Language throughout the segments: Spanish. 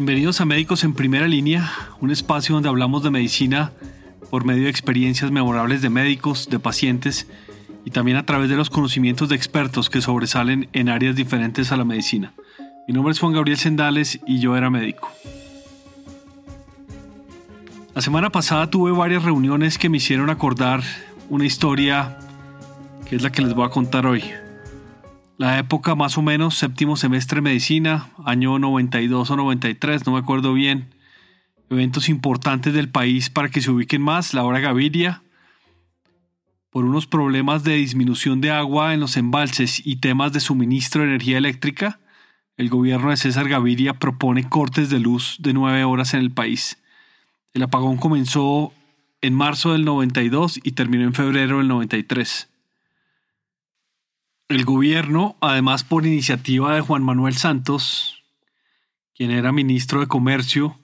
Bienvenidos a Médicos en Primera Línea, un espacio donde hablamos de medicina por medio de experiencias memorables de médicos, de pacientes y también a través de los conocimientos de expertos que sobresalen en áreas diferentes a la medicina. Mi nombre es Juan Gabriel Sendales y yo era médico. La semana pasada tuve varias reuniones que me hicieron acordar una historia que es la que les voy a contar hoy. La época más o menos séptimo semestre de medicina, año 92 o 93, no me acuerdo bien. Eventos importantes del país para que se ubiquen más, la hora Gaviria, por unos problemas de disminución de agua en los embalses y temas de suministro de energía eléctrica, el gobierno de César Gaviria propone cortes de luz de nueve horas en el país. El apagón comenzó en marzo del 92 y terminó en febrero del 93. El gobierno, además por iniciativa de Juan Manuel Santos, quien era ministro de Comercio,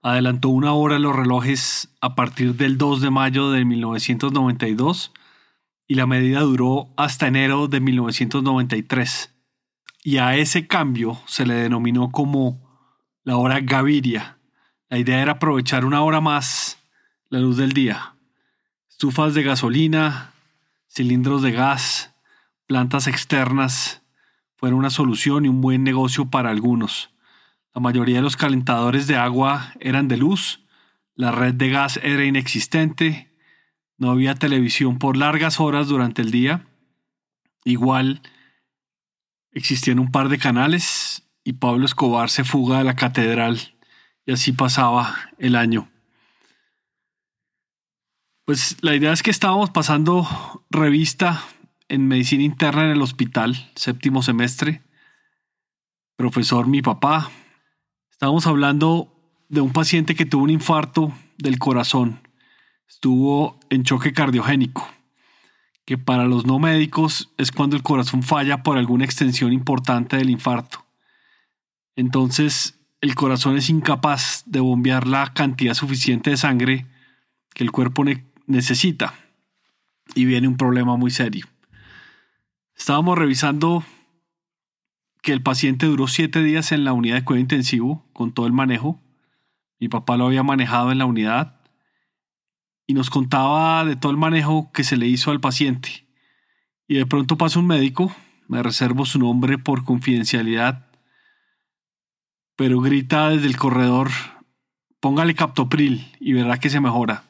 adelantó una hora los relojes a partir del 2 de mayo de 1992 y la medida duró hasta enero de 1993. Y a ese cambio se le denominó como la hora Gaviria. La idea era aprovechar una hora más la luz del día. Estufas de gasolina, cilindros de gas, plantas externas fueron una solución y un buen negocio para algunos. La mayoría de los calentadores de agua eran de luz, la red de gas era inexistente, no había televisión por largas horas durante el día. Igual existían un par de canales y Pablo Escobar se fuga de la catedral y así pasaba el año. Pues la idea es que estábamos pasando revista en medicina interna en el hospital, séptimo semestre. Profesor, mi papá. Estábamos hablando de un paciente que tuvo un infarto del corazón. Estuvo en choque cardiogénico, que para los no médicos es cuando el corazón falla por alguna extensión importante del infarto. Entonces, el corazón es incapaz de bombear la cantidad suficiente de sangre que el cuerpo necesita. Y viene un problema muy serio. Estábamos revisando que el paciente duró siete días en la unidad de cuidado intensivo con todo el manejo. Mi papá lo había manejado en la unidad y nos contaba de todo el manejo que se le hizo al paciente. Y de pronto pasa un médico, me reservo su nombre por confidencialidad, pero grita desde el corredor, póngale captopril y verá que se mejora.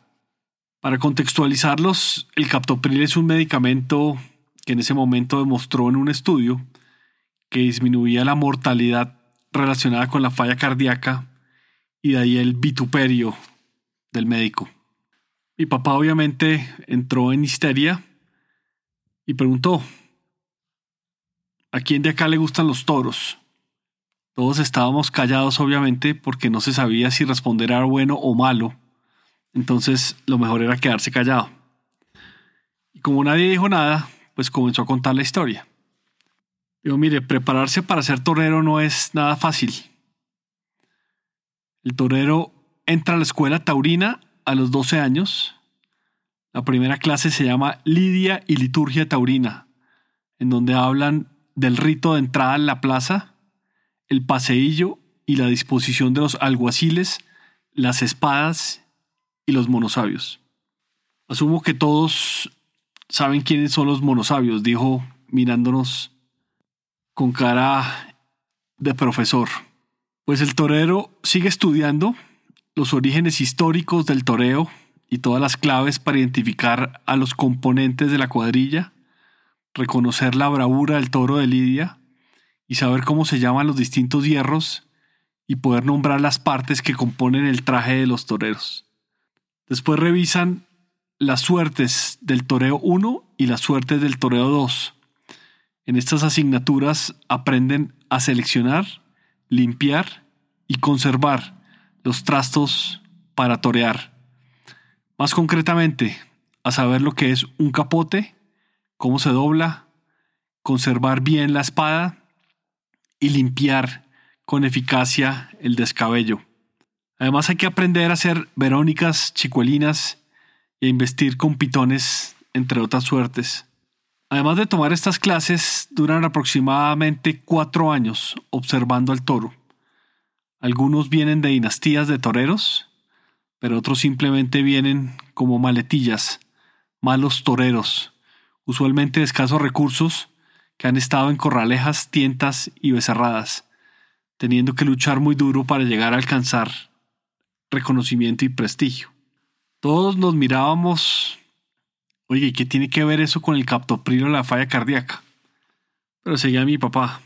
Para contextualizarlos, el captopril es un medicamento que en ese momento demostró en un estudio que disminuía la mortalidad relacionada con la falla cardíaca y de ahí el vituperio del médico. Mi papá obviamente entró en histeria y preguntó, ¿a quién de acá le gustan los toros? Todos estábamos callados obviamente porque no se sabía si responder era bueno o malo, entonces lo mejor era quedarse callado. Y como nadie dijo nada, pues comenzó a contar la historia. Digo, mire, prepararse para ser torero no es nada fácil. El torero entra a la escuela taurina a los 12 años. La primera clase se llama Lidia y Liturgia Taurina, en donde hablan del rito de entrada en la plaza, el paseillo y la disposición de los alguaciles, las espadas y los monosabios. Asumo que todos saben quiénes son los monosabios, dijo mirándonos con cara de profesor. Pues el torero sigue estudiando los orígenes históricos del toreo y todas las claves para identificar a los componentes de la cuadrilla, reconocer la bravura del toro de Lidia y saber cómo se llaman los distintos hierros y poder nombrar las partes que componen el traje de los toreros. Después revisan las suertes del toreo 1 y las suertes del toreo 2. En estas asignaturas aprenden a seleccionar, limpiar y conservar los trastos para torear. Más concretamente, a saber lo que es un capote, cómo se dobla, conservar bien la espada y limpiar con eficacia el descabello. Además hay que aprender a hacer verónicas, chicuelinas a investir con pitones, entre otras suertes. Además de tomar estas clases, duran aproximadamente cuatro años observando al toro. Algunos vienen de dinastías de toreros, pero otros simplemente vienen como maletillas, malos toreros, usualmente de escasos recursos, que han estado en corralejas, tientas y becerradas, teniendo que luchar muy duro para llegar a alcanzar reconocimiento y prestigio. Todos nos mirábamos, oye, ¿y qué tiene que ver eso con el captoprilo o la falla cardíaca? Pero seguía mi papá.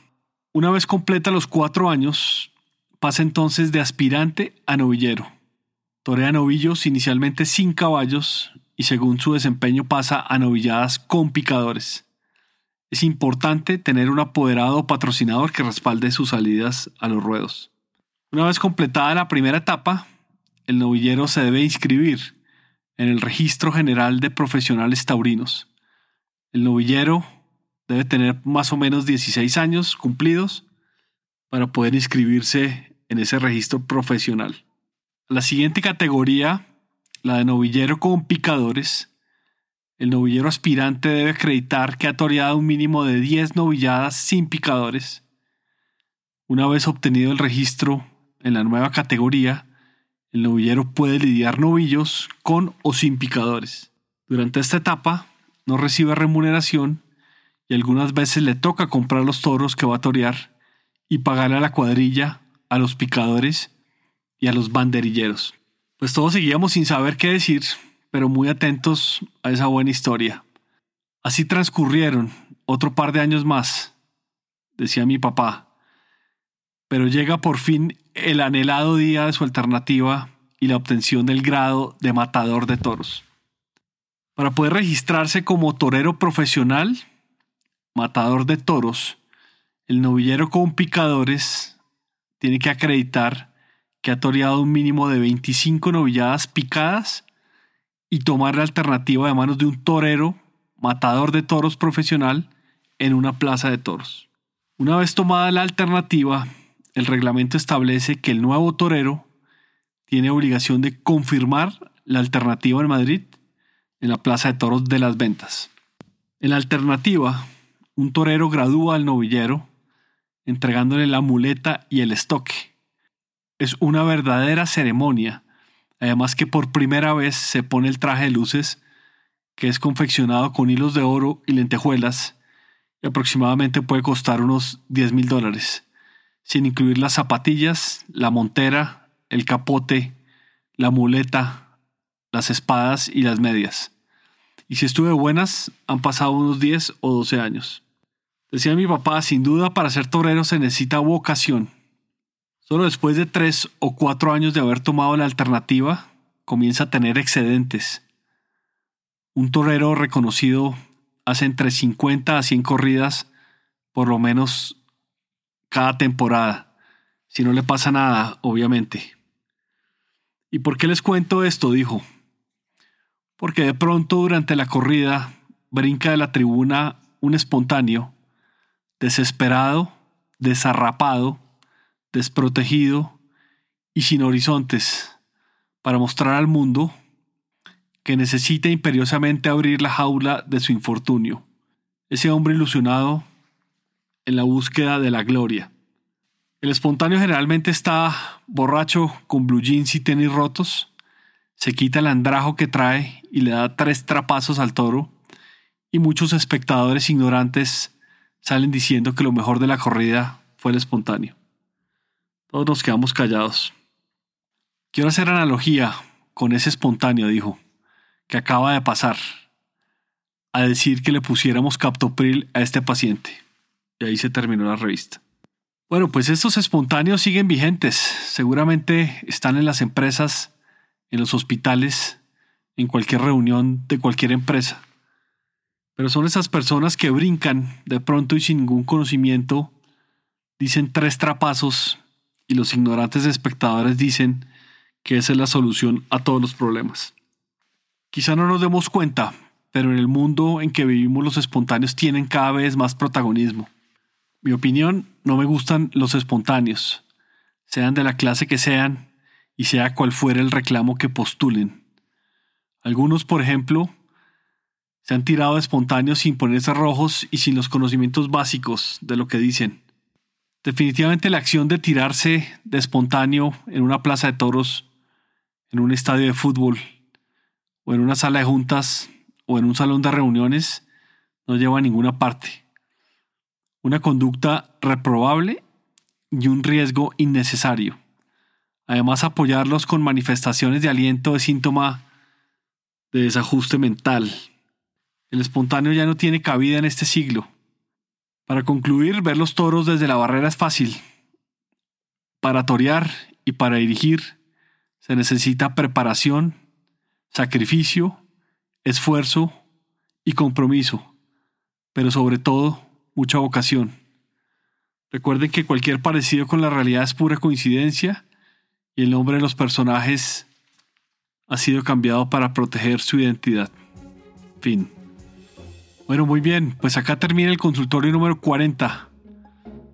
Una vez completa los cuatro años, pasa entonces de aspirante a novillero. Torea novillos inicialmente sin caballos y según su desempeño pasa a novilladas con picadores. Es importante tener un apoderado patrocinador que respalde sus salidas a los ruedos. Una vez completada la primera etapa, el novillero se debe inscribir en el Registro General de Profesionales Taurinos. El novillero debe tener más o menos 16 años cumplidos para poder inscribirse en ese registro profesional. La siguiente categoría, la de novillero con picadores, el novillero aspirante debe acreditar que ha toreado un mínimo de 10 novilladas sin picadores. Una vez obtenido el registro en la nueva categoría, el novillero puede lidiar novillos con o sin picadores. Durante esta etapa no recibe remuneración y algunas veces le toca comprar los toros que va a torear y pagarle a la cuadrilla, a los picadores y a los banderilleros. Pues todos seguíamos sin saber qué decir, pero muy atentos a esa buena historia. Así transcurrieron otro par de años más, decía mi papá, pero llega por fin el anhelado día de su alternativa y la obtención del grado de matador de toros. Para poder registrarse como torero profesional, matador de toros, el novillero con picadores tiene que acreditar que ha toreado un mínimo de 25 novilladas picadas y tomar la alternativa de manos de un torero, matador de toros profesional, en una plaza de toros. Una vez tomada la alternativa, el reglamento establece que el nuevo torero tiene obligación de confirmar la alternativa en Madrid en la plaza de toros de las ventas. En la alternativa, un torero gradúa al novillero entregándole la muleta y el estoque es una verdadera ceremonia. Además que por primera vez se pone el traje de luces que es confeccionado con hilos de oro y lentejuelas y aproximadamente puede costar unos 10 mil dólares, sin incluir las zapatillas, la montera, el capote, la muleta, las espadas y las medias. Y si estuve buenas, han pasado unos 10 o 12 años. Decía mi papá, sin duda para ser torero se necesita vocación. Solo después de tres o cuatro años de haber tomado la alternativa, comienza a tener excedentes. Un torero reconocido hace entre 50 a 100 corridas, por lo menos cada temporada, si no le pasa nada, obviamente. ¿Y por qué les cuento esto? dijo. Porque de pronto durante la corrida brinca de la tribuna un espontáneo, desesperado, desarrapado, desprotegido y sin horizontes, para mostrar al mundo que necesita imperiosamente abrir la jaula de su infortunio. Ese hombre ilusionado en la búsqueda de la gloria. El espontáneo generalmente está borracho con blue jeans y tenis rotos, se quita el andrajo que trae y le da tres trapazos al toro, y muchos espectadores ignorantes salen diciendo que lo mejor de la corrida fue el espontáneo. Todos nos quedamos callados. Quiero hacer analogía con ese espontáneo, dijo, que acaba de pasar, a decir que le pusiéramos captopril a este paciente. Y ahí se terminó la revista. Bueno, pues estos espontáneos siguen vigentes. Seguramente están en las empresas, en los hospitales, en cualquier reunión de cualquier empresa. Pero son esas personas que brincan de pronto y sin ningún conocimiento, dicen tres trapazos y los ignorantes espectadores dicen que esa es la solución a todos los problemas. Quizá no nos demos cuenta, pero en el mundo en que vivimos los espontáneos tienen cada vez más protagonismo. Mi opinión, no me gustan los espontáneos, sean de la clase que sean y sea cual fuera el reclamo que postulen. Algunos, por ejemplo, se han tirado de espontáneos sin ponerse rojos y sin los conocimientos básicos de lo que dicen. Definitivamente la acción de tirarse de espontáneo en una plaza de toros, en un estadio de fútbol, o en una sala de juntas, o en un salón de reuniones, no lleva a ninguna parte. Una conducta reprobable y un riesgo innecesario. Además, apoyarlos con manifestaciones de aliento es síntoma de desajuste mental. El espontáneo ya no tiene cabida en este siglo. Para concluir, ver los toros desde la barrera es fácil. Para torear y para dirigir se necesita preparación, sacrificio, esfuerzo y compromiso, pero sobre todo mucha vocación. Recuerden que cualquier parecido con la realidad es pura coincidencia y el nombre de los personajes ha sido cambiado para proteger su identidad. Fin. Bueno, muy bien, pues acá termina el consultorio número 40.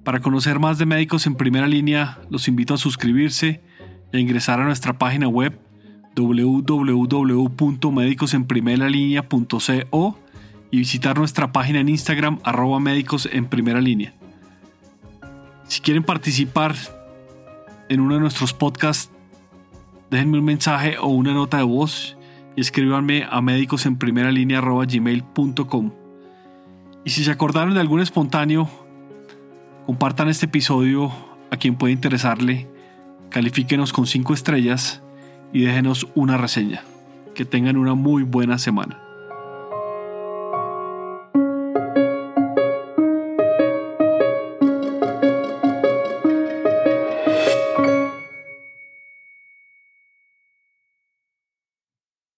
Para conocer más de médicos en primera línea, los invito a suscribirse e ingresar a nuestra página web www.medicosenprimeralínea.co y visitar nuestra página en Instagram arroba médicos en primera línea. Si quieren participar en uno de nuestros podcasts, déjenme un mensaje o una nota de voz y escríbanme a médicosenprimeralínea.gmail.com. Y si se acordaron de algún espontáneo, compartan este episodio a quien pueda interesarle, califíquenos con 5 estrellas y déjenos una reseña. Que tengan una muy buena semana.